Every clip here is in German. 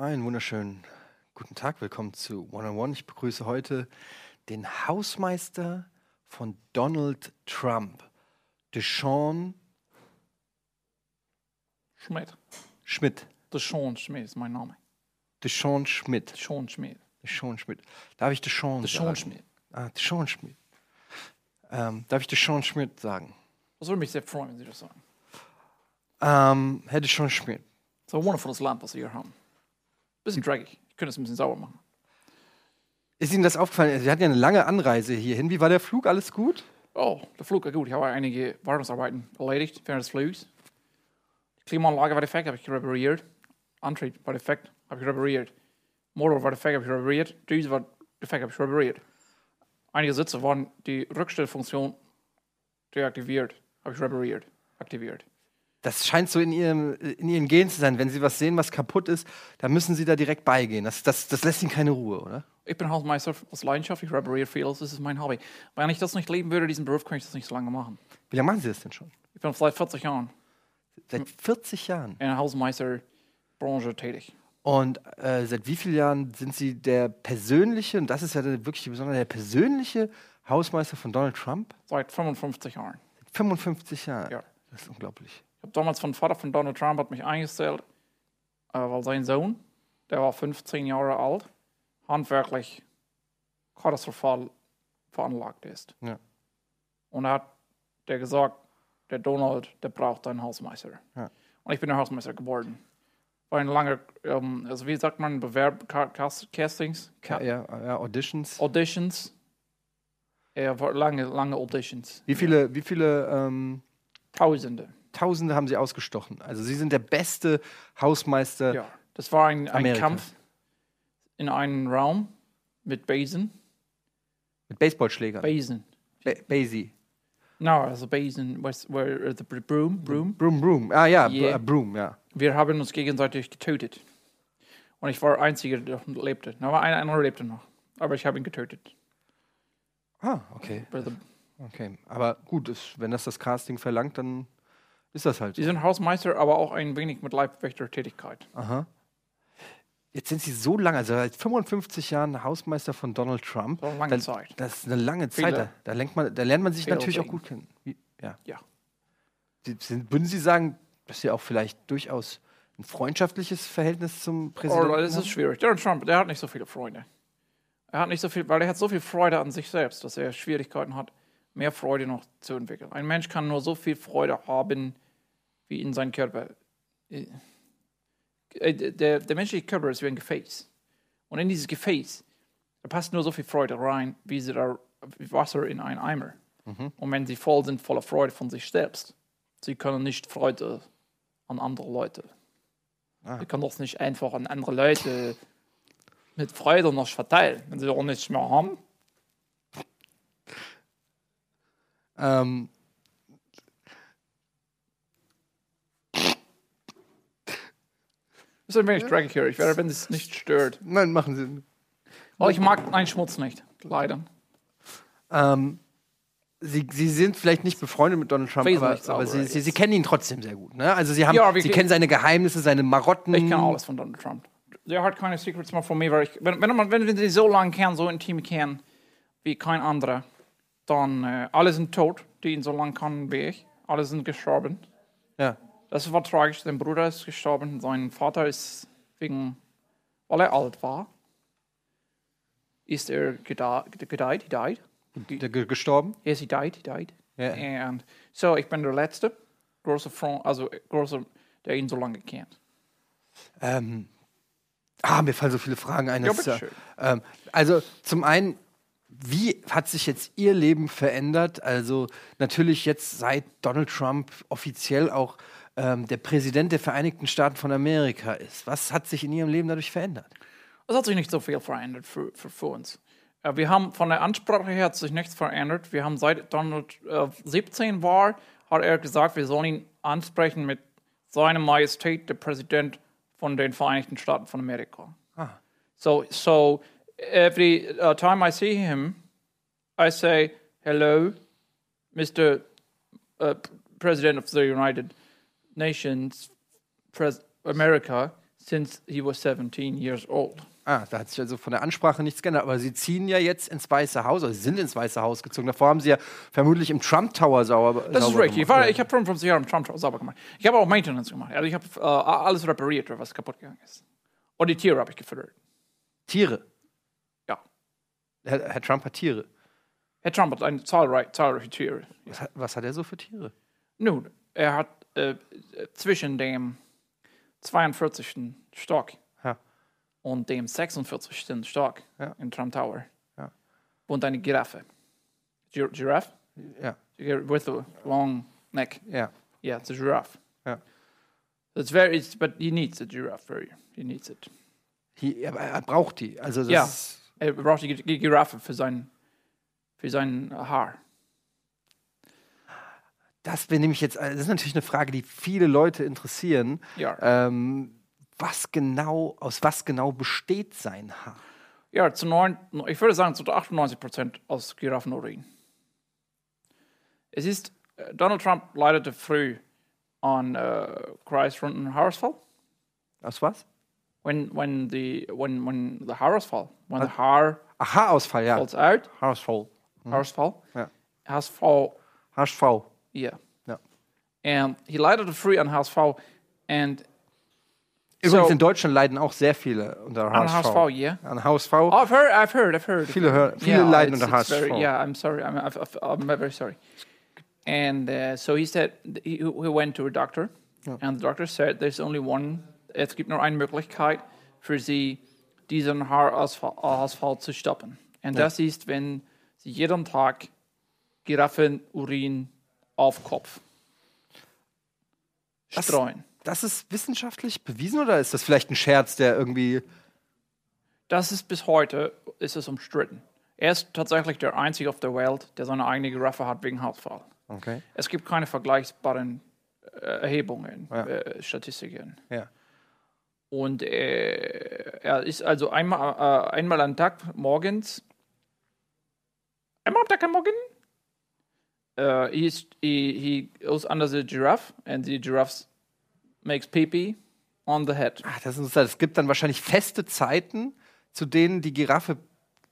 Einen wunderschönen guten Tag, willkommen zu One on One. Ich begrüße heute den Hausmeister von Donald Trump, Deshaun Schmidt. Schmidt. Deshaun Schmidt ist mein Name. Deshaun Schmidt. Deshaun Schmidt. Deshaun Schmidt. Darf ich Deshaun Deshaun sagen? Schmidt. Ah, Deshaun Schmidt. Ähm, darf ich Deshaun Schmidt sagen? Das würde mich sehr freuen, wenn Sie das sagen. Ähm, Herr Deshaun Schmidt, So ein wundervolles Land, was Sie hier haben. Bisschen dreckig. Ich könnte es ein bisschen sauber machen. ist Ihnen das aufgefallen? Sie hatten ja eine lange Anreise hierhin. Wie war der Flug? Alles gut? Oh, der Flug war gut. Ich habe einige Wartungsarbeiten erledigt während des Flugs. Die Klimaanlage war defekt, habe ich repariert. Antrieb war defekt, habe ich repariert. Motor war defekt, habe ich repariert. Düse war defekt, habe ich repariert. Einige Sitze waren die Rückstellfunktion deaktiviert, habe ich repariert, aktiviert. Das scheint so in ihrem, in ihren Genen zu sein. Wenn Sie was sehen, was kaputt ist, dann müssen Sie da direkt beigehen. Das, das, das lässt Ihnen keine Ruhe, oder? Ich bin Hausmeister aus Leidenschaft, ich repariere vieles, das ist mein Hobby. Wenn ich das nicht leben würde, diesen Beruf, könnte ich das nicht so lange machen. Wie lange machen Sie das denn schon? Ich bin seit 40 Jahren Seit 40 Jahren. in der Hausmeisterbranche tätig. Und äh, seit wie vielen Jahren sind Sie der persönliche, und das ist ja wirklich die Besonderheit, der persönliche Hausmeister von Donald Trump? Seit 55 Jahren. Seit 55 Jahren. Ja. Das ist unglaublich. Ich habe damals von Vater von Donald Trump hat mich eingestellt, äh, weil sein Sohn, der war 15 Jahre alt, handwerklich katastrophal veranlagt ist. Ja. Und er hat der gesagt, der Donald, der braucht einen Hausmeister. Ja. Und ich bin der Hausmeister geworden. War ein langer, ähm, also wie sagt man, Bewerb, Ca- Cast- Castings, Ca Ja, ja, Auditions. Auditions. Ja, lange, lange Auditions. Wie viele, wie viele ähm, Tausende. Tausende haben Sie ausgestochen? Also Sie sind der beste Hausmeister. Ja, das war ein, ein. Kampf in einem Raum mit Besen. Mit Baseballschlägern. Besen. Ba Basie. No, also Besen, was, where the broom, broom. Broom, Broom. Ah ja, Yeah. Broom, ja. Wir haben uns gegenseitig getötet. Und ich war der Einzige, der noch lebte. Aber ein anderer lebte noch. Aber ich habe ihn getötet. Ah, okay. Okay. Aber gut, wenn das das Casting verlangt, dann ist das halt Sie sind Hausmeister, aber auch ein wenig mit Leibwächter-Tätigkeit. Aha. Jetzt sind Sie so lange, also seit 55 Jahren Hausmeister von Donald Trump. So eine lange Dann- Zeit. Das ist eine lange Zeit. Da, da, man, da lernt man sich natürlich auch Dinge. gut kennen. Wie, ja. Ja. Sie, sind, würden Sie sagen, dass Sie auch vielleicht durchaus ein freundschaftliches Verhältnis zum Präsidenten Oh, das ist haben? schwierig. Donald Trump, der hat nicht so viele Freunde. Er hat nicht so viel, weil er hat so viel Freude an sich selbst, dass er Schwierigkeiten hat, mehr Freude noch zu entwickeln. Ein Mensch kann nur so viel Freude haben, wie in seinem Körper. Äh, Der, der menschliche Körper ist wie ein Gefäß. Und in dieses Gefäß, da passt nur so viel Freude rein, wie, sie da, wie Wasser in einen Eimer. Und wenn sie voll sind, voller Freude von sich selbst, sie können nicht Freude an andere Leute. Sie können das nicht einfach an andere Leute mit Freude noch verteilen, wenn sie auch nichts mehr haben. Ähm, Das ist ein wenig dreckig hier. Ich werde, wenn es nicht stört. nein, machen Sie. Aber ich mag einen Schmutz nicht, leider. Ähm, Sie, Sie sind vielleicht nicht befreundet mit Donald Trump, aber, Wesentlich aber Sie, sauberer Sie, Sie jetzt. kennen ihn trotzdem sehr gut. Ne? Also Sie, haben, Ja, wir Sie ke- kennen seine Geheimnisse, seine Marotten. Ich kenne alles von Donald Trump. Der hat keine Secrets mehr von mir. Weil ich, wenn, wenn, man, wenn wir sie so lange kennen, so intim kennen, wie kein anderer, dann äh, alle sind tot, die ihn so lange kennen wie ich. Alle sind gestorben. Ja. Das war tragisch. Sein Bruder ist gestorben. Sein Vater ist wegen, weil er alt war, ist er gedeiht. He died. Der ge- gestorben? Yes, he died. He died. Ja. And so, ich bin der Letzte, große Freund, also große, der ihn so lange kennt. Ähm, ah, mir fallen so viele Fragen ein. Ja, ähm, also zum einen, wie hat sich jetzt Ihr Leben verändert? Also natürlich jetzt seit Donald Trump offiziell auch ähm, der Präsident der Vereinigten Staaten von Amerika ist. Was hat sich in Ihrem Leben dadurch verändert? Es hat sich nicht so viel verändert für, für, für uns. Äh, Wir haben von der Ansprache her hat sich nichts verändert. Wir haben seit Donald äh, 17 war, hat er gesagt, wir sollen ihn ansprechen mit seiner Majestät, der Präsident von den Vereinigten Staaten von Amerika. So, so every uh, time I see him, I say, hello, Mr. Uh, President of the United Nations, Pres America. since he was 17 years old. Ah, da hat sich also von der Ansprache nichts geändert. Aber Sie ziehen ja jetzt ins Weiße Haus, oder Sie sind ins Weiße Haus gezogen. Davor haben Sie ja vermutlich im Trump Tower sauber Das ist richtig. Ich, gemacht. war, ich habe von 50 Jahren im Trump Tower sauber gemacht. Ich habe auch Maintenance gemacht. Also ich habe äh, alles repariert, was kaputt gegangen ist. Und die Tiere habe ich gefüttert. Tiere. Herr, Herr Trump hat Tiere. Herr Trump hat eine zahlreiche, zahlreiche Tiere. Was hat, was hat er so für Tiere? Nun, er hat äh, zwischen dem 42. Stock Ja. und dem 46. Stock Ja. im Trump Tower Ja. wohnt eine Giraffe. Gir Giraffe? Ja. With a long neck. Ja. Yeah, it's a giraffe. Ja. It's very, it's, but he needs a giraffe. Very, he needs it. He, er braucht die. Also das Ja. ist, Er braucht die Gi- Giraffe für sein, für sein Haar. das wäre nämlich jetzt, das ist natürlich eine Frage, die viele Leute interessieren. Ja. Ähm, was genau, aus was genau besteht sein Haar? Ja, zu neun, ich würde sagen zu 98 Prozent aus Giraffenurin. Es ist, äh, Donald Trump leidete früh an äh, kreisrunden Haarausfall. Aus was? When, when the, when, when the Haarausfall, when the hair Ach, Haarausfall, ja. falls out, Haarausfall. Haarausfall, Ja. Haarausfall, HSV. yeah. Ja. And he leidete früh an Haarausfall and Übrigens So- in Deutschland leiden auch sehr viele unter an HSV. Haarausfall, yeah. An HSV. Oh, I've heard, I've heard, I've heard. Viele, hör, viele leiden it's- unter it's HSV. Very, yeah, I'm sorry. I'm, I've, I've, I'm very sorry. And uh, so he said he, he went to a doctor, and the doctor said there's only one. Es gibt nur eine Möglichkeit für sie, diesen Haarausfall Ausfall zu stoppen. Und das ist, wenn sie jeden Tag Giraffenurin auf Kopf Das- streuen. Das ist wissenschaftlich bewiesen oder ist das vielleicht ein Scherz, der irgendwie. Das ist bis heute ist es umstritten. Er ist tatsächlich der einzige auf der Welt, der seine eigene Giraffe hat wegen Haarausfall. Okay. Es gibt keine vergleichbaren äh, Erhebungen, Ja. äh, Statistiken. Ja. Und äh, er ist also einmal, äh, einmal am Tag morgens, einmal am Tag am Morgen, uh, he, is, he, he goes under the giraffe and the giraffe makes pee-pee on the head. Ach, das ist interessant. Es gibt dann wahrscheinlich feste Zeiten, zu denen die Giraffe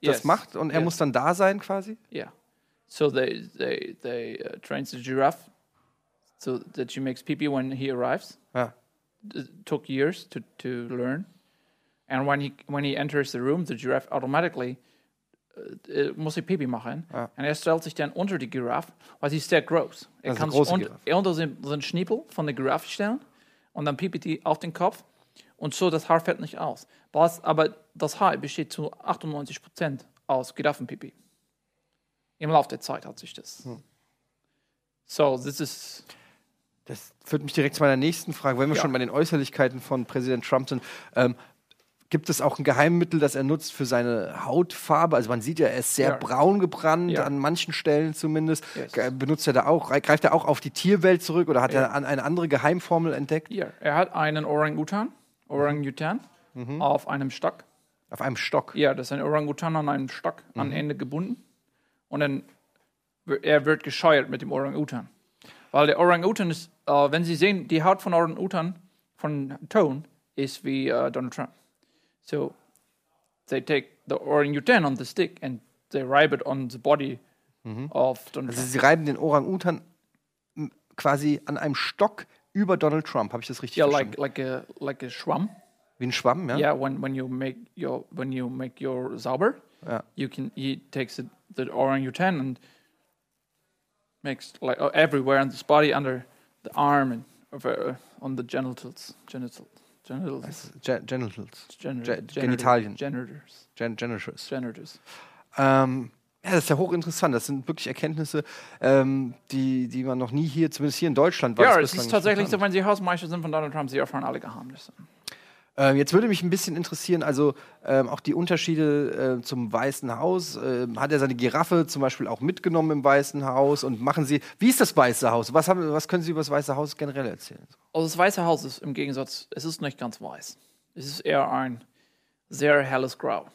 das Yes. macht und er Yes. muss dann da sein quasi. Yeah. So they they they uh, train the giraffe so that she makes pee-pee when he arrives. Ja. It took years to, to learn. And when he when he enters the room, the giraffe automatically äh, muss sie Pipi machen. Ja. Und er stellt sich dann unter die Giraffe, weil sie ist sehr groß. Er Das ist kann sich unter, Giraffe. er unter den, den Schniepel von der Giraffe stellen und dann pipi die auf den Kopf und so das Haar fällt nicht aus. Was, aber das Haar besteht zu 98 Prozent aus Giraffenpipi. Im Laufe der Zeit hat sich das. Hm. So, this is Das führt mich direkt zu meiner nächsten Frage. Wenn wir Ja. schon bei den Äußerlichkeiten von Präsident Trump sind, ähm, gibt es auch ein Geheimmittel, das er nutzt für seine Hautfarbe? Also man sieht ja, er ist sehr Ja. braun gebrannt, Ja. an manchen Stellen zumindest. Yes. Benutzt er da auch, greift er auch auf die Tierwelt zurück oder hat Ja. er an eine andere Geheimformel entdeckt? hier. Er hat einen Orang-Utan, Orang-Utan Mhm. auf einem Stock. Auf einem Stock. Ja, das ist ein Orang-Utan an einem Stock an Ende gebunden. Und dann er wird gescheuert mit dem Orang-Utan. Weil der Orang-Utan ist, äh, wenn Sie sehen, die Haut von Orang-Utan, von Ton, ist wie äh, Donald Trump. So, they take the Orang-Utan on the stick and they ribe it on the body of Donald Also Trump. sie reiben den Orang-Utan quasi an einem Stock über Donald Trump. Habe ich das richtig Yeah, verstanden? like like a like a schwamm. Wie ein Schwamm, ja? Yeah, when when you make your when you make your sauber, Ja. you can he takes it, the orangutan and makes like uh, everywhere on his body under the arm and over, uh, on the genitals genital genitals Ge- Genitals. genital- Ge- genital- Genitalien. genitors Gen Genitals. genitors Ähm, ja, das ist ja hochinteressant. Das sind wirklich Erkenntnisse, ähm, die, die man noch nie hier, zumindest hier in Deutschland, war ja es ist tatsächlich so wenn sie Hausmeister sind von Donald Trump sie erfahren alle Geheimnisse Ähm, jetzt würde mich ein bisschen interessieren, also ähm, auch die Unterschiede äh, zum Weißen Haus. Ähm, hat er seine Giraffe zum Beispiel auch mitgenommen im Weißen Haus? Und machen Sie, wie ist das Weiße Haus? Was, haben, was können Sie über das Weiße Haus generell erzählen? also das Weiße Haus ist im Gegensatz es ist nicht ganz weiß es ist eher ein sehr helles Grau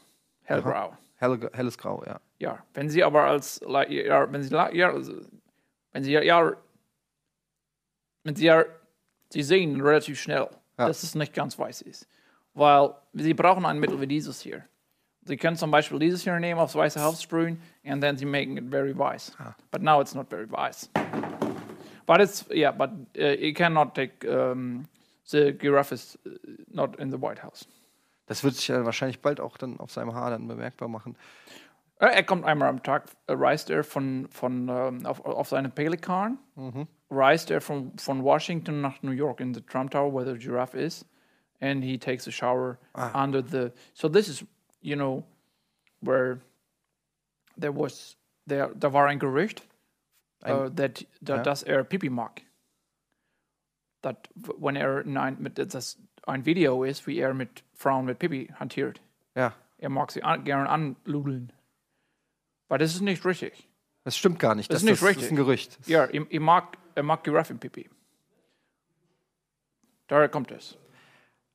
hellgrau Helle, helles Grau, ja. Ja, wenn Sie aber als ja, wenn Sie ja, wenn Sie ja wenn Sie ja Sie sehen relativ schnell, Ja. dass es nicht ganz weiß ist. Weil sie brauchen ein Mittel wie dieses hier. Sie können zum Beispiel dieses hier nehmen, aufs Weiße Haus sprühen, and then sie making it very weiß. But now it's not very weiß. But it's, yeah, but uh, you cannot take, um, the giraffe is uh, not in the White House. Das wird sich ja wahrscheinlich bald auch dann auf seinem Haar dann bemerkbar machen. Äh, Er kommt einmal am Tag, äh, reist er von, von, ähm, auf, auf seinem Pelikan, reist er von, von Washington nach New York in the Trump Tower where the giraffe is, and he takes a shower under the. So this is, you know, where there was, there, da war ein Gerücht, äh, that, da, dass er Pipi mag. Dat, w- wenn er in ein, mit, das ein Video ist, wie er mit Frauen mit Pipi hantiert. Ja, Er mag sie an, gern anludeln. Aber das ist nicht richtig. das stimmt gar nicht. Das ist das, nicht das richtig. ist ein Gerücht. Ja, er, er, mag, er mag Giraffenpipi. Daher kommt es.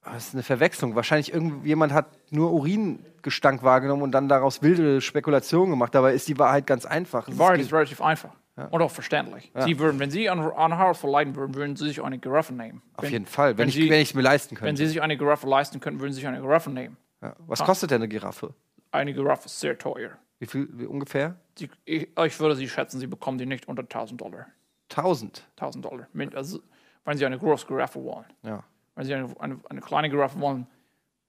Das ist eine Verwechslung. Wahrscheinlich irgendjemand hat nur Uringestank wahrgenommen und dann daraus wilde Spekulationen gemacht. Dabei ist die Wahrheit ganz einfach. Die Wahrheit ist- relativ einfach. Und auch verständlich. Sie würden, wenn Sie an, an Haus verleiden würden, würden Sie sich eine Giraffe nehmen. auf wenn, jeden Fall. Wenn, wenn ich Sie- wenn ich es mir leisten Wenn könnte. Sie sich eine Giraffe leisten könnten, würden Sie sich eine Giraffe nehmen. Ja. Was kostet denn eine Giraffe? Eine Giraffe ist sehr teuer. Wie viel wie ungefähr? Sie, ich, ich würde Sie schätzen, Sie bekommen die nicht unter 1000 Dollar. 1000. 1000 Dollar. Also, wenn Sie eine große Giraffe wollen. Ja. Wenn Sie eine, eine, eine kleine Giraffe wollen,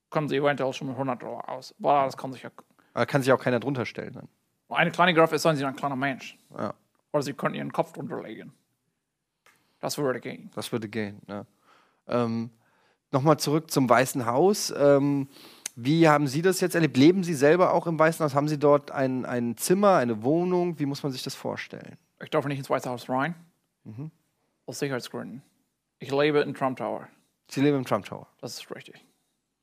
kommen Sie eventuell schon mit 100 Dollar aus. Aber das kann sich ja. Aber kann sich auch keiner drunter stellen. Dann. Eine kleine Giraffe ist, Sie ein kleiner Mensch. Ja, Oder Sie können Ihren Kopf drunter legen. Das würde gehen. das würde gehen. Ja. Ähm, Nochmal zurück zum Weißen Haus. Ähm, wie haben Sie das jetzt erlebt? Leben Sie selber auch im Weißen Haus? Haben Sie dort ein, ein Zimmer, eine Wohnung? Wie muss man sich das vorstellen? Ich darf nicht ins Weiße Haus rein. Aus Sicherheitsgründen. Ich lebe in Trump Tower. Sie leben im Trump Tower. Das ist richtig.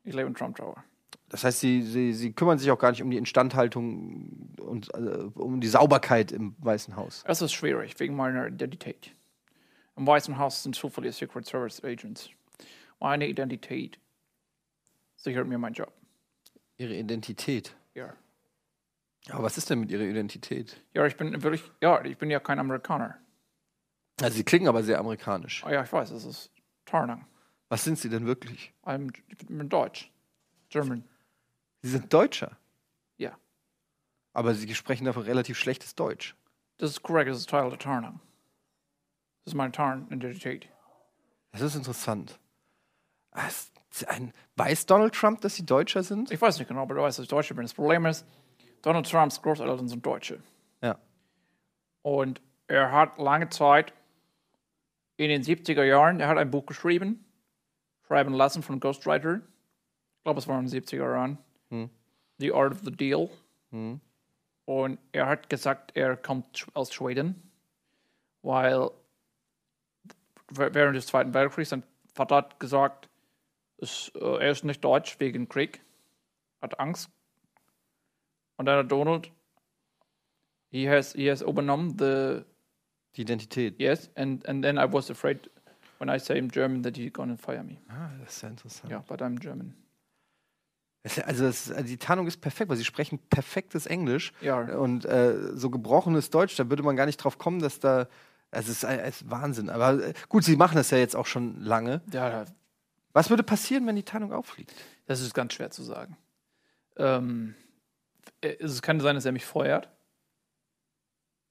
Ich lebe in Trump Tower. Das heißt, Sie, Sie, Sie kümmern sich auch gar nicht um die Instandhaltung und äh, um die Sauberkeit im Weißen Haus. Es ist schwierig wegen meiner Identität. Im Weißen Haus sind zu viele Secret Service Agents. Meine Identität sichert mir meinen Job. Ihre Identität. Ja. Aber was ist denn mit Ihrer Identität? Ja, ich bin wirklich, ja, ich bin ja kein Amerikaner. Also Sie klingen aber sehr amerikanisch. Oh ja, ich weiß, es ist Tarnung. Was sind Sie denn wirklich? I'm, ich bin Deutsch. German. Sie sind Deutscher, Ja. aber Sie sprechen dafür relativ schlechtes Deutsch. Das ist korrekt, das ist Teil der Tarnung. Das ist meine Tarn-Identität. Das ist interessant. Ah, ist Ein, weiß Donald Trump, dass Sie Deutscher sind? Ich weiß nicht genau, aber du weißt, dass ich Deutscher bin. Das Problem ist, Donald Trumps Großeltern sind Deutsche. Ja. Und er hat lange Zeit in den 70er Jahren, er hat ein Buch geschrieben, schreiben lassen von Ghostwriter. Ich glaube, es war in den 70er Jahren. The Art of the Deal. Und er hat gesagt, er kommt aus Schweden, weil während des Zweiten Weltkriegs sein Vater hat gesagt, es, äh, er ist nicht deutsch wegen Krieg, hat Angst. Und dann hat Donald, he has, he has übernommen the Die Identität. Yes, and and then I was afraid when I say I'm German that he's gonna fire me. Ah, das ist ja interessant. Yeah, but I'm German. Ja- Also, das, also die Tarnung ist perfekt, weil Sie sprechen perfektes Englisch Ja. und äh, so gebrochenes Deutsch, da würde man gar nicht drauf kommen, dass da. Also es ist, es ist Wahnsinn. Aber äh, gut, Sie machen das ja jetzt auch schon lange. Ja, Was würde passieren, wenn die Tarnung auffliegt? das ist ganz schwer zu sagen. Ähm, es kann sein, dass er mich feuert.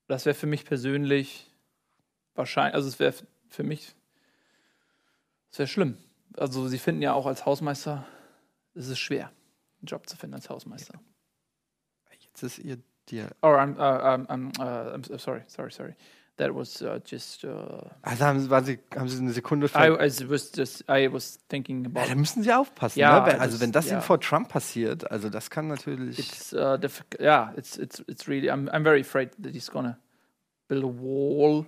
Das wäre für mich persönlich wahrscheinlich, also es wäre für mich, es wäre schlimm. Also sie finden ja auch als Hausmeister, es ist schwer, einen Job zu finden als Hausmeister. Jetzt ist Ihr Dial. Or I'm, uh, I'm, I'm, uh, I'm so- sorry, sorry, sorry. That was uh, just. Uh, Also haben Sie, waren Sie, haben Sie eine Sekunde I, I was just. I was thinking ja, about. da müssen Sie aufpassen. Ja, ne? Wenn- Also das- wenn das ja. Ihnen vor Trump passiert, also das kann natürlich. It's uh, difficult. Yeah, it's it's it's really. I'm I'm very afraid that he's gonna build a wall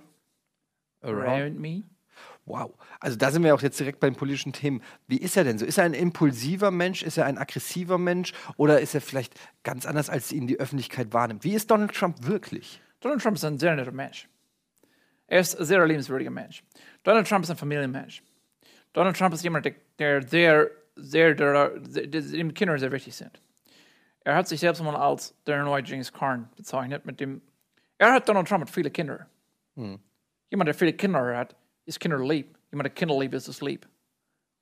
around me. Wow. Also da sind wir auch jetzt direkt bei den politischen Themen. Wie ist er denn so? Ist er ein impulsiver Mensch? Ist er ein aggressiver Mensch? Oder ist er vielleicht ganz anders, als ihn die Öffentlichkeit wahrnimmt? Wie ist Donald Trump wirklich? Donald Trump ist ein sehr netter Mensch. Er ist ein sehr liebenswürdiger Mensch. Donald Trump ist ein Familienmensch. Donald Trump ist jemand, der, der sehr, sehr, der, der, dem Kinder sehr wichtig sind. Er hat sich selbst mal als der neue James Carn bezeichnet, mit dem, er hat Donald Trump hat viele Kinder. Jemand, der viele Kinder hat, ist Kinder lieb. Jemand, der Kinder lieb ist, ist lieb.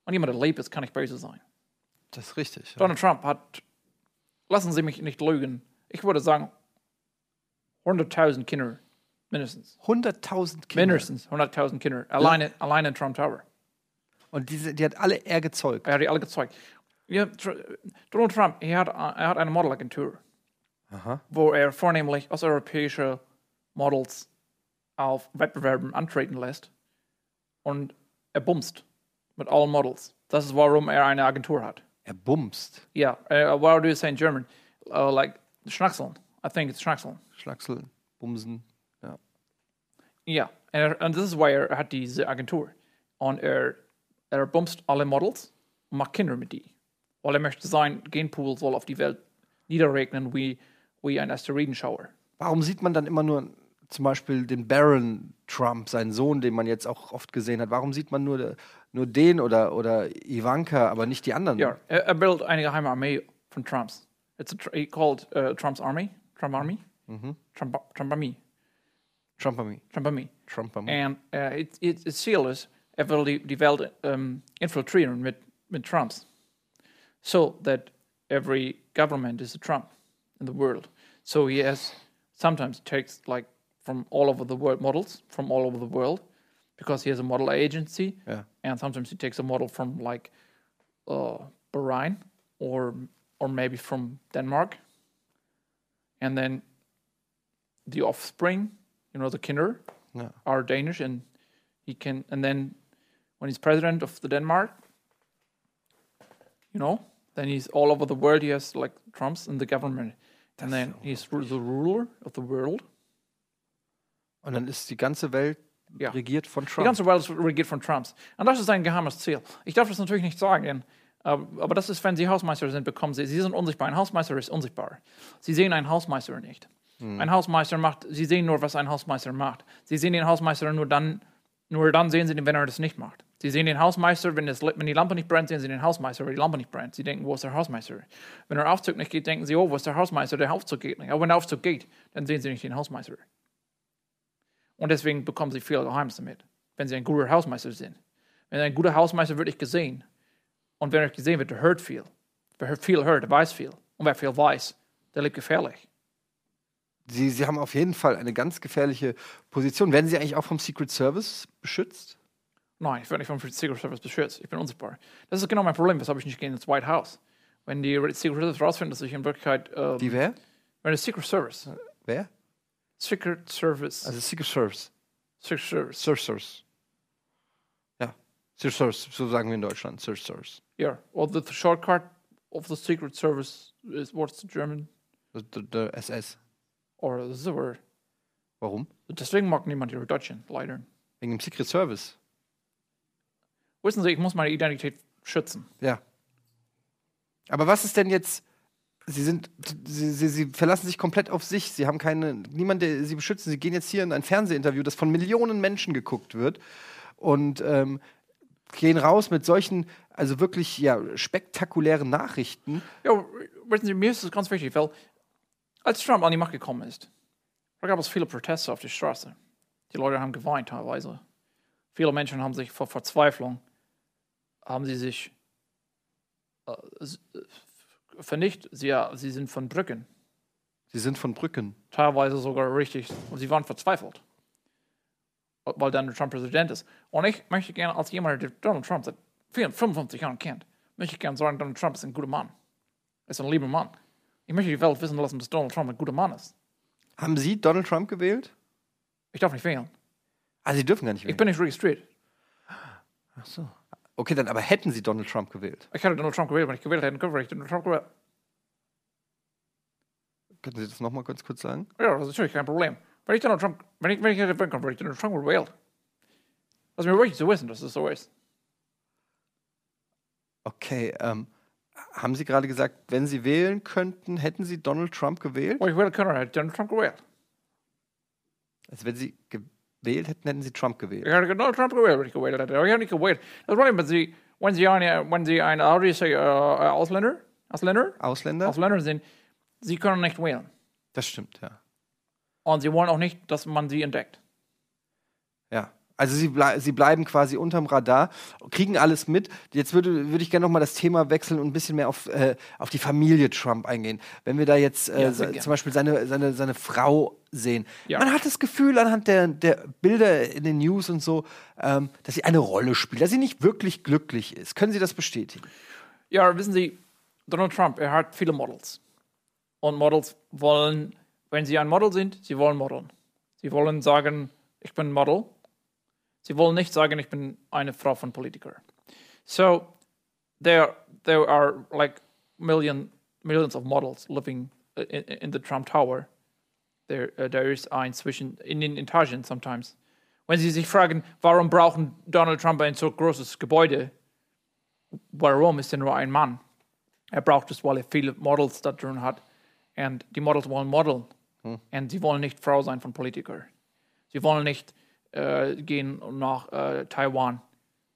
Und jemand, der lieb ist, kann nicht böse sein. Das ist richtig. Ja. Donald Trump hat, lassen Sie mich nicht lügen, ich würde sagen 100.000 Kinder mindestens. 100.000 Kinder. Mindestens 100.000 Kinder. Alleine, alleine in Trump Tower. Und diese, die hat alle er gezeugt. Er hat die alle gezeugt. Ja, Donald Trump, er hat, er hat eine Modelagentur, Aha. wo er vornehmlich osteuropäische Models auf Wettbewerben antreten lässt. Und er bumst mit allen Models. Das ist, warum er eine Agentur hat. Er bumst. Yeah, uh, what do you say in German? Uh, like Schnackseln. I think it's Schnackseln. Schlackseln, bumsen. Ja. Ja, en, er, en dit is waar er hat diese Agentur. Und er, er bumst alle Models und macht Kinder mit die. Weil er möchte sein Genpool soll auf die Welt niederregnen wie, wie ein Asteroidenschauer. Warum sieht man dann immer nur zum Beispiel den Baron Trump, seinen Sohn, den man jetzt auch oft gesehen hat? Warum sieht man nur, nur den oder, oder Ivanka, aber nicht die anderen? Ja, er, er bildet eine geheime Armee von Trumps. It's a, tr- he called uh, Trump's Army. Trump Army. Trump, Trump Army. Trump Army. Trump Army. Trump Army. En uh, het, het, het ziel is, er wil die, die Welt um, infiltreren met, met Trumps. So that every government is a Trump in the world. So he has sometimes takes like from all over the world models from all over the world because he has a model agency. Yeah. And sometimes he takes a model from like uh, Bahrain or or maybe from Denmark. And then the offspring, you know, the Kinder, Ja. are Danish, and he can. And then when he's president of the Denmark, you know, then he's all over the world. He has like Trumps in the government, and then he's ru- the ruler of the world. Und dann ist die ganze Welt Ja. regiert von Die Trump. ganze Welt ist regiert von Trumps. Und das ist ein geheimes Ziel. Ich darf das natürlich nicht sagen, aber aber das ist, wenn Sie Hausmeister sind, bekommen Sie, Sie sind unsichtbar. Ein Hausmeister ist unsichtbar. Sie sehen einen Hausmeister nicht. Ein Hausmeister macht, Sie sehen nur, was ein Hausmeister macht. Sie sehen den Hausmeister nur dann, nur dann sehen Sie ihn, wenn er das nicht macht. Sie sehen den Hausmeister, wenn, das, wenn die Lampe nicht brennt, sehen Sie den Hausmeister, weil die Lampe nicht brennt. Sie denken, wo ist der Hausmeister? Wenn der Aufzug nicht geht, denken Sie, oh, wo ist der Hausmeister? Der Aufzug geht nicht. Aber wenn der Aufzug geht, dann sehen Sie nicht den Hausmeister. Und deswegen bekommen sie viel Geheimnisse mit, wenn sie ein guter Hausmeister sind. Wenn ein guter Hausmeister wird nicht gesehen. Und wenn er gesehen wird, der hört viel. Wer viel hört, der weiß viel. Und wer viel weiß, der lebt gefährlich. Sie, Sie haben auf jeden Fall eine ganz gefährliche Position. Werden Sie eigentlich auch vom Secret Service beschützt? Nein, ich werde nicht vom Secret Service beschützt. Ich bin unsichtbar. Das ist genau mein Problem, weshalb ich nicht gehe ins White House. Wenn die Secret Service rausfinden, dass ich in Wirklichkeit, ähm, Die wer? wenn der Secret Service, Wer? Secret Service, Also Secret Service. Secret Service, Search Source. Ja. Search Source, so sagen wir in Deutschland. Search Source. yeah, or the shortcut of the Secret Service is what's the German Der, der SS. or a word. Warum? Deswegen mag niemand ihre Deutschen, leider. Wegen dem Secret Service. Wissen Sie, ich muss meine Identität schützen. Ja. Aber was ist denn jetzt? Sie sind, sie, sie, sie verlassen sich komplett auf sich. Sie haben keine, niemand, der sie beschützt. Sie gehen jetzt hier in ein Fernsehinterview, das von Millionen Menschen geguckt wird und ähm, gehen raus mit solchen, also wirklich ja spektakulären Nachrichten. Ja, wissen Sie, mir ist es ganz wichtig, weil als Trump an die Macht gekommen ist, da gab es viele Proteste auf der Straße. Die Leute haben geweint teilweise. Viele Menschen haben sich vor Verzweiflung, haben sie sich äh, vernichtet. Sie, ja, sie sind von Brücken, Sie sind von Brücken. teilweise sogar richtig, und sie waren verzweifelt, weil Donald Trump Präsident ist. Und ich möchte gerne als jemand, der Donald Trump seit 54, 55 Jahren kennt, möchte ich gerne sagen, Donald Trump ist ein guter Mann. Er ist ein lieber Mann. Ich möchte die Welt wissen lassen, dass Donald Trump ein guter Mann ist. Haben Sie Donald Trump gewählt? Ich darf nicht wählen. Ah, Sie dürfen gar nicht Ich wählen. bin nicht registriert. Ach so. Okay, dann aber hätten Sie Donald Trump gewählt? Ich hätte Donald Trump gewählt, wenn ich gewählt hätte, hätte ich Donald Trump gewählt. Können Sie das nochmal ganz kurz sagen? Ja, das ist natürlich kein Problem. Wenn ich Donald Trump, wenn ich, wenn ich hätte wählen können, hätte ich Donald Trump gewählt. Das ist mir wichtig zu wissen, dass es so ist. Okay, ähm, haben Sie gerade gesagt, wenn Sie wählen könnten, hätten Sie Donald Trump gewählt? Wenn ich wählen können, hätte ich Donald Trump gewählt. Also wenn Sie gewählt hätten, hätten Sie Trump gewählt. Ich hätte Donald Trump gewählt, wenn ich gewählt hätte. Ich habe nicht gewählt. Das Problem ist, Sie, wenn Sie eine, wenn Sie ein, äh, Ausländer, Ausländer, Ausländer? Ausländer sind, Sie können nicht wählen. Das stimmt, ja. Und Sie wollen auch nicht, dass man Sie entdeckt. Ja. Also sie, blei sie bleiben quasi unterm Radar, kriegen alles mit. Jetzt würde, würde ich gerne noch mal das Thema wechseln und ein bisschen mehr auf, äh, auf die Familie Trump eingehen. Wenn wir da jetzt äh, Ja, zum Beispiel seine, seine, seine Frau sehen. Ja. Man hat das Gefühl anhand der, der Bilder in den News und so, ähm, dass sie eine Rolle spielt, dass sie nicht wirklich glücklich ist. Können Sie das bestätigen? Ja, wissen Sie, Donald Trump, er hat viele Models. Und Models wollen, wenn sie ein Model sind, sie wollen modeln. Sie wollen sagen, ich bin Model. Sie wollen nicht sagen, ich bin eine Frau von Politiker. So, there, there are like million, millions of models living uh, in, in the Trump Tower. There, uh, there is ein zwischen, in den Etagen sometimes. Wenn Sie sich fragen, warum brauchen Donald Trump ein so großes Gebäude, warum ist er nur ein Mann? Er braucht es, weil er viele Models da drin hat. Und die Models wollen modeln. Und sie wollen nicht Frau sein von Politikern. Sie wollen nicht äh, gehen nach äh, Taiwan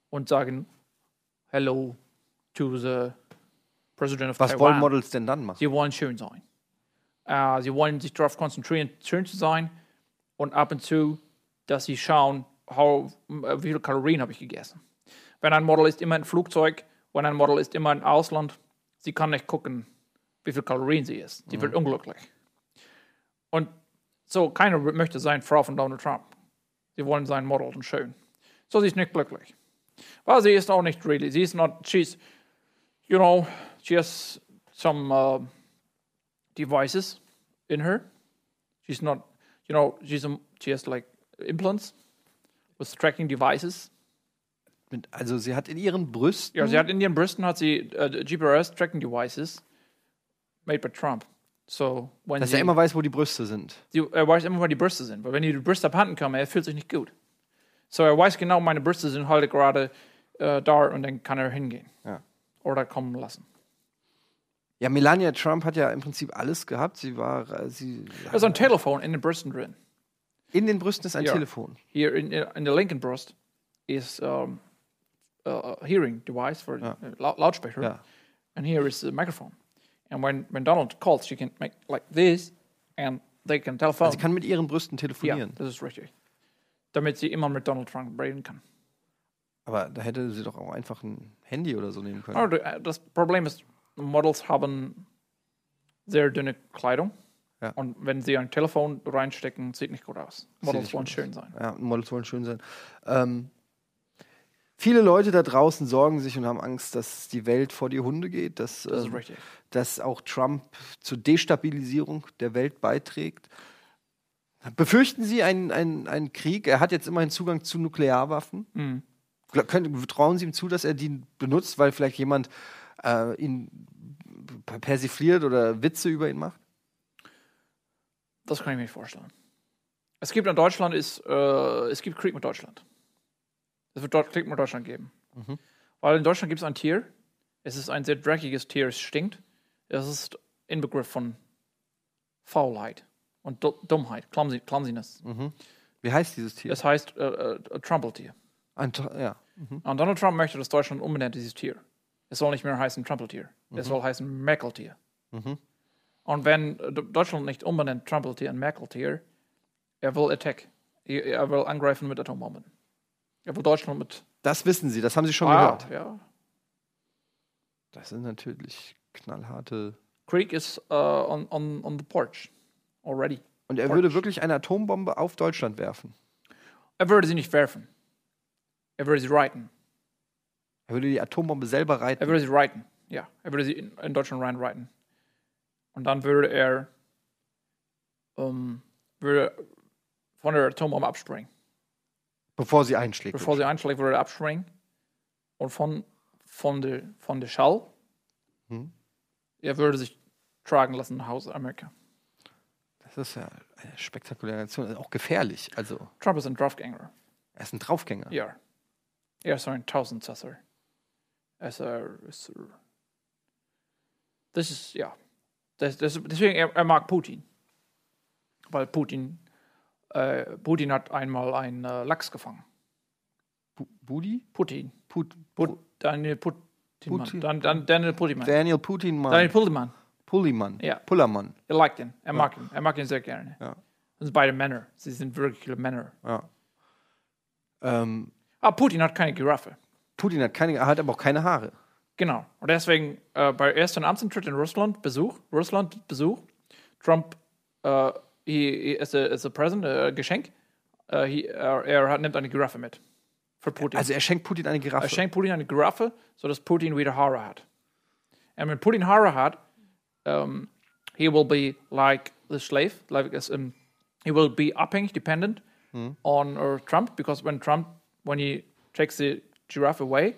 und sagen, hello to the President of Was Taiwan. wollen Models denn dann machen? Sie wollen schön sein. Äh, sie wollen sich darauf konzentrieren, schön zu sein und ab und zu, dass sie schauen, how, äh, wie viele Kalorien habe ich gegessen. Wenn ein Model ist immer ein Flugzeug, wenn ein Model ist immer im Ausland, sie kann nicht gucken, wie viele Kalorien sie isst. Sie wird unglücklich. Und so, keiner möchte sein Frau von Donald Trump. Sie wollen sein Model und schön. So, sie ist nicht glücklich. Weil sie ist auch nicht really, sie ist not, she's, you know, she has some uh, devices in her. She's not, you know, she's a, she has like implants with tracking devices. Also sie hat in ihren Brüsten Ja, sie hat in ihren Brüsten hat sie äh, GPS tracking devices made by Trump. So when dass er immer weiß, wo die Brüste sind. sie, er weiß immer, wo die Brüste sind. Weil wenn die Brüste abhanden kommen, er fühlt sich nicht gut. So er weiß genau, meine Brüste sind heute gerade äh, da und dann kann er hingehen Ja. oder kommen lassen. Ja, Melania Trump hat ja im Prinzip alles gehabt. Sie war, äh, sie ist ein Telefon in den Brüsten drin. in den Brüsten ist ein Ja. Telefon. Here in, in the linken breast is um, a hearing device for uh, lou- loudspeaker, Ja. and here is the microphone. And when, when Donald calls, she can make like this, and they can telephone. Sie kann mit ihren Brüsten ja, telefonieren. das ist richtig. Damit sie immer mit Donald Trump reden kann. Aber da hätte sie doch auch einfach ein Handy oder so nehmen können. Du- äh, das Problem ist, Models haben sehr dünne Kleidung. Ja. Und wenn sie ein Telefon reinstecken, sieht nicht gut aus. Models wollen schön sein. Ja, Models wollen schön sein. Ähm, viele Leute da draußen sorgen sich und haben Angst, dass die Welt vor die Hunde geht, dass, Das ähm, dass auch Trump zur Destabilisierung der Welt beiträgt. Befürchten Sie einen, einen, einen Krieg? Er hat jetzt immerhin Zugang zu Nuklearwaffen. Mhm. Können, trauen Sie ihm zu, dass er die benutzt, weil vielleicht jemand äh, ihn persifliert oder Witze über ihn macht? Das kann ich mir nicht vorstellen. Es gibt in Deutschland ist, äh, es gibt Krieg mit Deutschland. Es wird dort mit Deutschland geben. Weil in Deutschland gibt es ein Tier. Es ist ein sehr dreckiges Tier. Es stinkt. Es ist Inbegriff von Faulheit und Du- Dummheit, Clumsy, Clumsiness. Wie heißt dieses Tier? Es heißt äh, äh, Trumpeltier. Ein, ja. Und Donald Trump möchte, dass Deutschland umbenennt dieses Tier. Es soll nicht mehr heißen Trumpeltier. Es soll heißen Merkeltier. Und wenn Deutschland nicht umbenennt Trumpeltier in Merkeltier, er will Attack. Er will angreifen mit Atombomben. Er will Deutschland mit. Das wissen Sie, das haben Sie schon Ah, gehört. ja. Das sind natürlich knallharte. Krieg is uh, on, on, on the porch already. Und er würde wirklich eine Atombombe auf Deutschland werfen. Er würde sie nicht werfen. Er würde sie reiten. Er würde die Atombombe selber Er reiten. würde sie reiten. Ja, er würde sie in, in Deutschland reinreiten. Und dann würde er ähm, würde von der Atombombe abspringen. Bevor sie einschlägt. Bevor sie einschlägt, würde er abspringen. Und von, von, der, von der Schall, er würde sich tragen lassen nach Hause Amerika. Das ist ja eine spektakuläre Aktion. Also auch gefährlich. Also, Trump ist ein Draufgänger. er ist ein Draufgänger. Ja. Er ist ein Tausendsasser. Er ist, ist das ist, ja. Das, das, deswegen, er, er mag Putin. Weil Putin, äh, Putin hat einmal einen äh, Lachs gefangen. Bu Budi? Putin. Put Put, Daniel Putin. Putin. Dan, Dan, Daniel Putin. Daniel Putin, Daniel Mann. Pullman. Pulliman. Ja. Pullermann. Er liked ihn. Er mag ihn. Er mag ihn sehr gerne. Ja. Das sind beide Männer. Sie sind wirklich Männer. Ja. Ähm, Ah, Putin hat keine Giraffe. Putin hat keine, er hat aber auch keine Haare. Genau. Und deswegen äh, bei ersten Amtsantritt in Russland Besuch, Russland Besuch, Trump, äh, he, he, as, a, as a present, äh, Geschenk, äh, he, er, er nimmt eine Giraffe mit. Für Putin. Also er schenkt Putin eine Giraffe. er schenkt Putin eine Giraffe, sodass Putin wieder Haare hat. Und wenn Putin Haare hat, um, he will be like the slave, like as, um, he will be abhängig, dependent on uh, Trump, because when Trump, when he takes the giraffe away,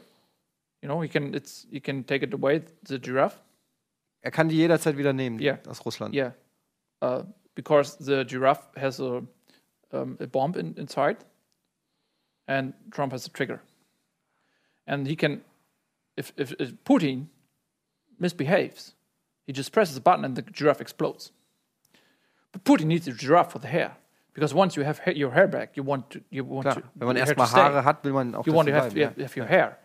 you know, he can, it's, he can take it away, the giraffe, er kann die jederzeit wieder nehmen Ja. aus Russland. Yeah, uh, because the giraffe has a, um, a bomb in, inside, and Trump has a trigger, and he can, if, if, if Putin misbehaves, he just presses a button and the giraffe explodes. But Putin needs a giraffe for the hair, because once you have ha- your hair back, you want to, you want Klar, to, wenn man your hair to erstmal. Haare hat, will man auch you want to have, bleiben, have, have your hair,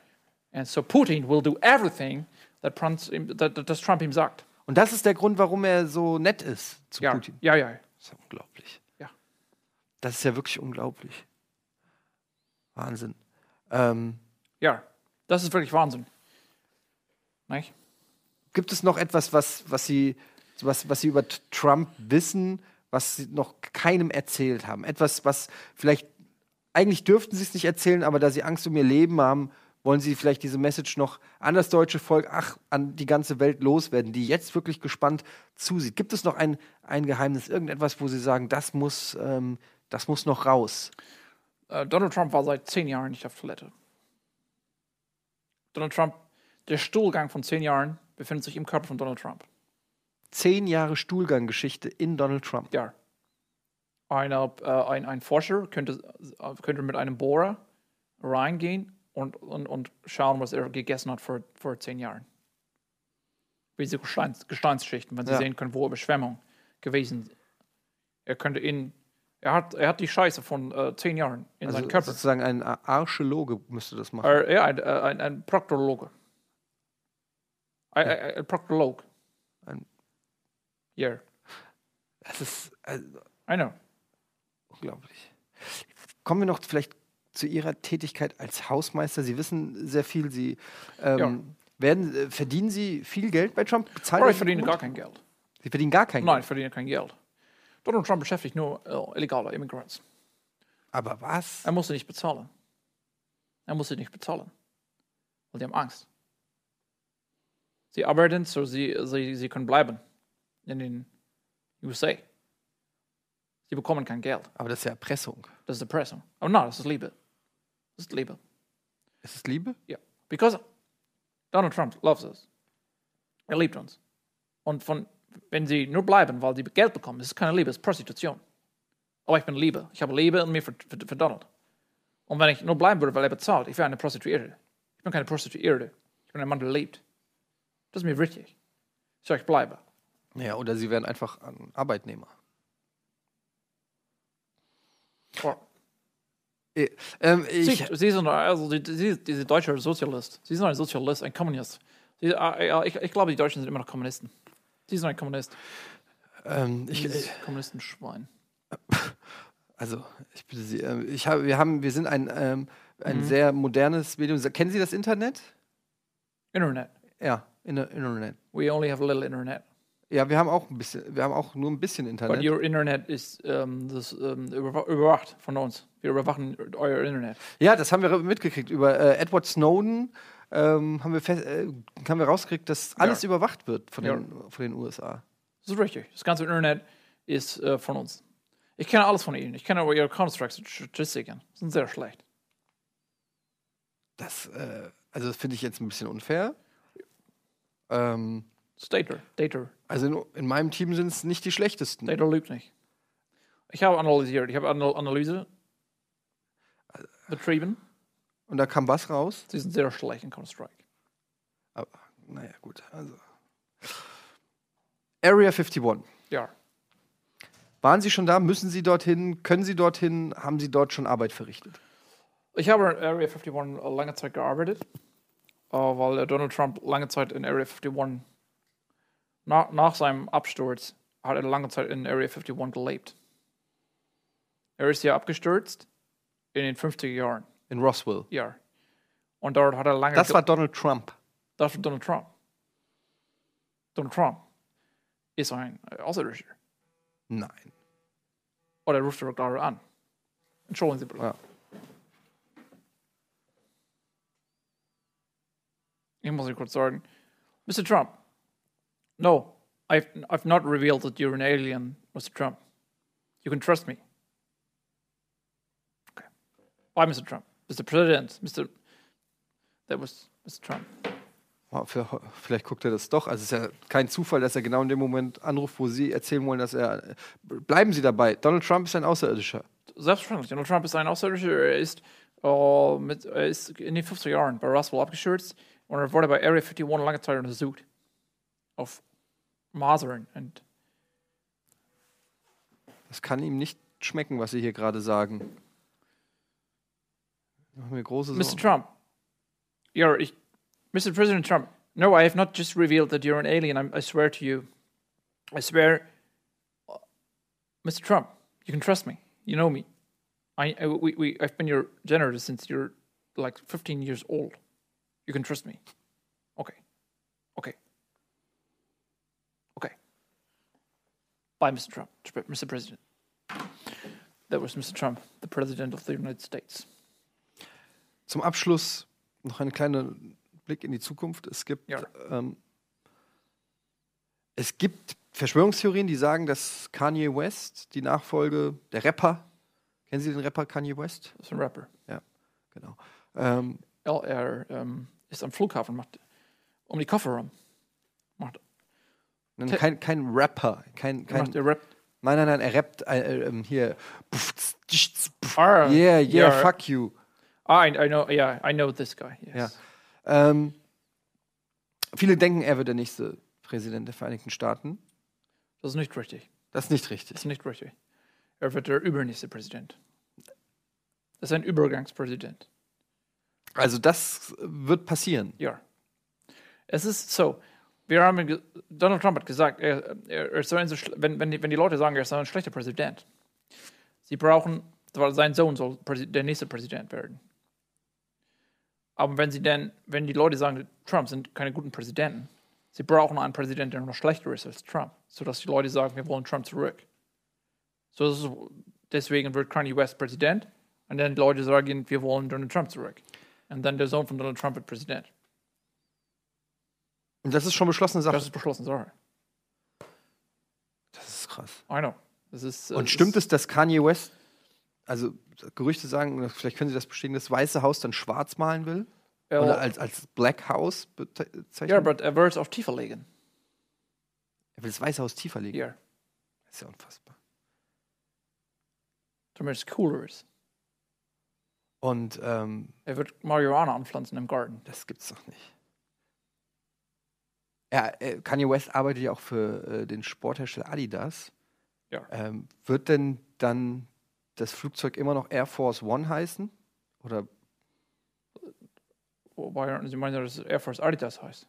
and so Putin will do everything that, Trump- that, that, Trump ihm sagt. Und das ist der Grund, warum er so nett ist zu Ja, Putin. ja, ja. Das ist ja unglaublich. Ja. Das ist ja wirklich unglaublich. Wahnsinn. Ähm, Ja, das ist wirklich Wahnsinn. Nicht? gibt es noch etwas, was, was, Sie, was, was Sie über Trump wissen, was Sie noch keinem erzählt haben? Etwas, was vielleicht, eigentlich dürften Sie es nicht erzählen, aber da Sie Angst um Ihr Leben haben, wollen Sie vielleicht diese Message noch an das deutsche Volk, ach, an die ganze Welt loswerden, die jetzt wirklich gespannt zusieht. Gibt es noch ein, ein Geheimnis, irgendetwas, wo Sie sagen, das muss, ähm, das muss noch raus? Äh, Donald Trump war seit zehn Jahren nicht auf Toilette. Donald Trump, der Stuhlgang von zehn Jahren befindet sich im Körper von Donald Trump. Zehn Jahre Stuhlganggeschichte in Donald Trump. Ja. Eine, äh, ein, ein Forscher könnte, äh, könnte mit einem Bohrer reingehen und, und, und schauen, was er gegessen hat vor, vor zehn Jahren. Wie diese Gesteins, Gesteinsschichten, wenn Sie Ja. sehen können, wo Überschwemmung gewesen ist. Er könnte in, er hat, er hat die Scheiße von äh, zehn Jahren in Also seinem Körper. sozusagen ein Ar- Archäologe müsste das machen. Äh, ja, ein, äh, ein, ein Proktologe. Ein, ein, ein Proktolog. Ein- Ja, Das ist also, I know. unglaublich. Kommen wir noch vielleicht zu Ihrer Tätigkeit als Hausmeister. Sie wissen sehr viel. Sie ähm, werden, äh, verdienen Sie viel Geld bei Trump? Bezahlt Aber er ich verdiene gut? gar kein Geld. Sie verdienen gar kein Nein, ich verdiene kein Geld. Donald Trump beschäftigt nur äh, illegale Immigrants. Geld. Aber was? Er muss sie nicht bezahlen. Er muss sie nicht bezahlen. Weil die haben Angst. Sie arbeiten, so sie, sie, sie können bleiben in den USA. Sie bekommen kein Geld. Aber das ist ja Erpressung. Das ist Erpressung. Aber nein, das ist Liebe. Das ist Liebe. Ist es Liebe? Ja. Because Donald Trump loves us. Er liebt uns. Und von, wenn sie nur bleiben, weil sie Geld bekommen, ist es keine Liebe, es ist Prostitution. Aber ich bin Liebe. Ich habe Liebe in mir für, für, für Donald. Und wenn ich nur bleiben würde, weil er bezahlt, ich wäre eine Prostituierte. Ich bin keine Prostituierte. Ich bin ein Mann, der lebt. Das ist mir wichtig. So, ich bleibe. Ja, oder Sie werden einfach ein Arbeitnehmer. Oh. Äh, Ähm, Sie, ich, sie sind also die, die, diese deutsche Sozialist. Sie sind ein Sozialist, ein Kommunist. Sie, äh, ich, ich glaube, die Deutschen sind immer noch Kommunisten. Sie sind ein Kommunist. ähm, ich, Dieses äh, Kommunistenschwein. also, ich bitte Sie, ähm, ich habe, wir haben, wir sind ein, ähm, ein sehr modernes Medium. Kennen Sie das Internet? Internet. Ja, in Internet. We only have a little internet. Ja, wir haben auch ein bisschen, wir haben auch nur ein bisschen But Internet. your internet ist ähm, das, ähm, überwa- überwacht von uns. Wir überwachen euer Internet. Ja, das haben wir mitgekriegt. Über äh, Edward Snowden ähm, haben, wir äh, haben wir rausgekriegt, dass alles überwacht wird von, Ja. den, von den USA. Das ist richtig. Das ganze Internet ist äh, von uns. Ich kenne alles von Ihnen. Ich kenne aber Ihre Construct-Statistiken. Die sind sehr schlecht. Das, äh, also das finde ich jetzt ein bisschen unfair. Ähm, Data. Data. also in, in meinem Team sind es nicht die schlechtesten. Data lügt nicht. Ich habe analysiert. Ich habe eine Analyse betrieben. Und da kam was raus. Sie sind sehr schlecht in Counter-Strike. Aber, naja, gut. Also. Area 51. Ja. Waren Sie schon da? Müssen Sie dorthin? Können Sie dorthin? Haben Sie dort schon Arbeit verrichtet? Ich habe in Area 51 lange Zeit gearbeitet, äh, weil der Donald Trump lange Zeit in Area 51, nach, nach seinem Absturz, hat er lange Zeit in Area 51 gelebt. Er ist hier abgestürzt in den 50er Jahren. in Roswell. Ja. Und dort hat er lange. Das war Donald Trump. das war Donald Trump. Donald Trump ist ein äh, Außerirdischer. Nein. Oder ruft er gerade an? Entschuldigen Sie bitte. Ja. Ich muss Ihnen kurz sagen, Mr. Trump, no, I've, I've not revealed that you're an alien, Mr. Trump. You can trust me. Okay. Bye, Mr. Trump. Mr. President, Mr. That was Mr. Trump. Oh, Vielleicht guckt er das doch. Also es ist ja kein Zufall, dass er genau in dem Moment anruft, wo Sie erzählen wollen, dass er. Bleiben Sie dabei. Donald Trump ist ein Außerirdischer. Selbstverständlich. Donald Trump ist ein Außerirdischer. Er ist, äh, mit, er ist in den 50er Jahren bei Roswell abgestürzt und er wurde bei Area 51 lange Zeit untersucht. Auf Masern. Und Das kann ihm nicht schmecken, was Sie hier gerade sagen. Ich mache mir große Mr. Sorgen. Trump, you're, ich, Mr. President Trump, no, I have not just revealed that you're an alien. I'm, I swear to you. I swear, Mr. Trump, you can trust me. You know me. I, I we, we, I've been your janitor since you're like 15 years old. You can trust me. Okay. Okay. Okay. Bye, Mr. Trump, Mr. President. That was Mr. Trump, the President of the United States. Zum Abschluss noch ein kleiner Blick in die Zukunft. Es gibt, Ja. ähm, es gibt Verschwörungstheorien, die sagen, dass Kanye West die Nachfolge der Rapper, kennen Sie den Rapper Kanye West? Das ist ein Rapper. Ja, genau. Ähm, Er, ähm, ist am Flughafen, macht um die Koffer rum. Macht, kein, kein Rapper, kein, kein macht er Rap. nein, nein, nein, er rappt äh, ähm, hier. Ah, Yeah, yeah, fuck you. Ah, I, I know, yeah, I know this guy. Yes. Ja. Ähm, viele denken, er wird der nächste Präsident der Vereinigten Staaten. Das ist nicht richtig. Das ist nicht richtig. Das ist nicht richtig. Er wird der übernächste Präsident. Das ist ein Übergangspräsident. Also das wird passieren. Ja. Es ist so. Wir haben, Donald Trump hat gesagt, er, er, er so wenn, wenn, die, wenn die Leute sagen, er ist ein schlechter Präsident, sie brauchen, sein Sohn soll der nächste Präsident werden. Aber wenn sie denn, wenn die Leute sagen, Trump sind keine guten Präsidenten, sie brauchen einen Präsidenten, der noch schlechter ist als Trump, sodass die Leute sagen, wir wollen Trump zurück. So ist, deswegen wird Kanye West Präsident und dann die Leute sagen, wir wollen Donald Trump zurück. Und dann der Sohn von Donald Trump wird Präsident. Und das ist schon beschlossene Sache. Das ist beschlossen Sache. Das ist krass. I know. Das ist, äh, Und stimmt es, dass Kanye West, also Gerüchte sagen, vielleicht können Sie das bestätigen, das Weiße Haus dann schwarz malen will? Ja, Oder als, als Black House bezeichnen? ja, aber er wird es auf tiefer legen. er will das Weiße Haus tiefer legen. Ja. Das ist ja unfassbar. Damit es cooler ist. Und ähm, Er wird Marihuana anpflanzen im Garten. das gibt's doch nicht. Ja, äh, Kanye West arbeitet ja auch für äh, den Sporthersteller Adidas. Ja. Ähm, wird denn dann das Flugzeug immer noch Air Force One heißen? Oder Wobei, Sie meinen, dass es Air Force Adidas heißt?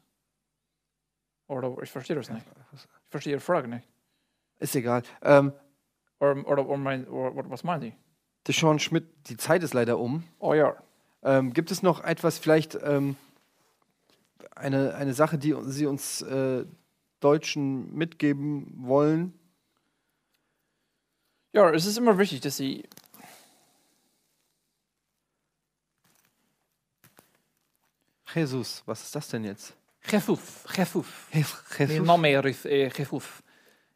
Oder ich verstehe das nicht. Ich verstehe Ihre Frage nicht. ist egal. Ähm, Oder, oder, oder, mein, oder was meinen Sie? Deshaun Schmidt, die Zeit ist leider um. Oh ja. Ähm, gibt es noch etwas, vielleicht ähm, eine, eine Sache, die Sie uns äh, Deutschen mitgeben wollen? Ja, es ist immer wichtig, dass Sie. Jesus, was ist das denn jetzt? Jesus, Jesus. Jesus? nome é Rif- é Jesus.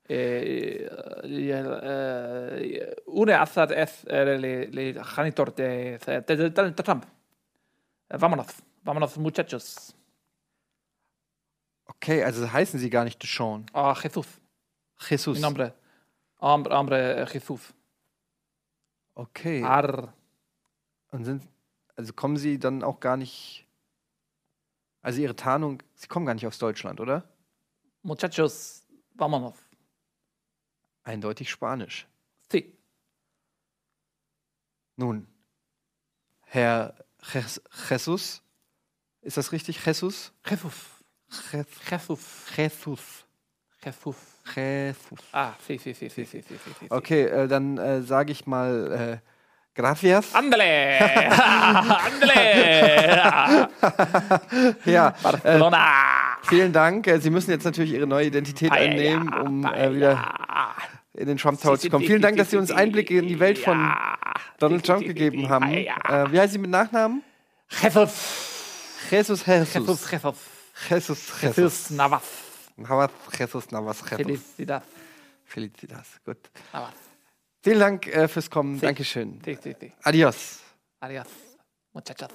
Eh, eh, Una assad es le, le janitor de, de, de, de, de Trump. Eh, Vámonos, vámonos muchachos. Okay, also heißen Sie gar nicht Deshaun. Ah, Jesus. Jesus. Mi nombre. Hombre, hombre eh, Jesus. Okay. Ar. Und sind, also kommen Sie dann auch gar nicht. Also Ihre Tarnung, Sie kommen gar nicht aus Deutschland, oder? Muchachos, vámonos. Eindeutig Spanisch. Sí. Nun, Herr Jes- Jesus, ist das richtig? Jesus? Jesus. Jesus. Jesus. Jesus. Jesus. Ah, sí, sí, sí, sí, sí, sí, sí. Okay, äh, dann äh, sage ich mal äh, Gracias. Andale! Andale! ja. Äh, Barcelona! vielen Dank. Äh, Sie müssen jetzt natürlich Ihre neue Identität einnehmen, um äh, wieder in den Trump Tower zu kommen. Vielen Dank, dass Sie uns Einblicke in die Welt von Donald Trump gegeben haben. wie heißt Sie mit Nachnamen? Jesus. Jesus Jesus. Jesus Jesus. Jesus Jesus. Jesus Navas. Navas Jesus Navas Jesus. Felicidad. Felicitas. Gut. Navas. Vielen Dank äh, fürs Kommen. Dankeschön. Sí, sí, sí. Adios. Adiós, muchachos.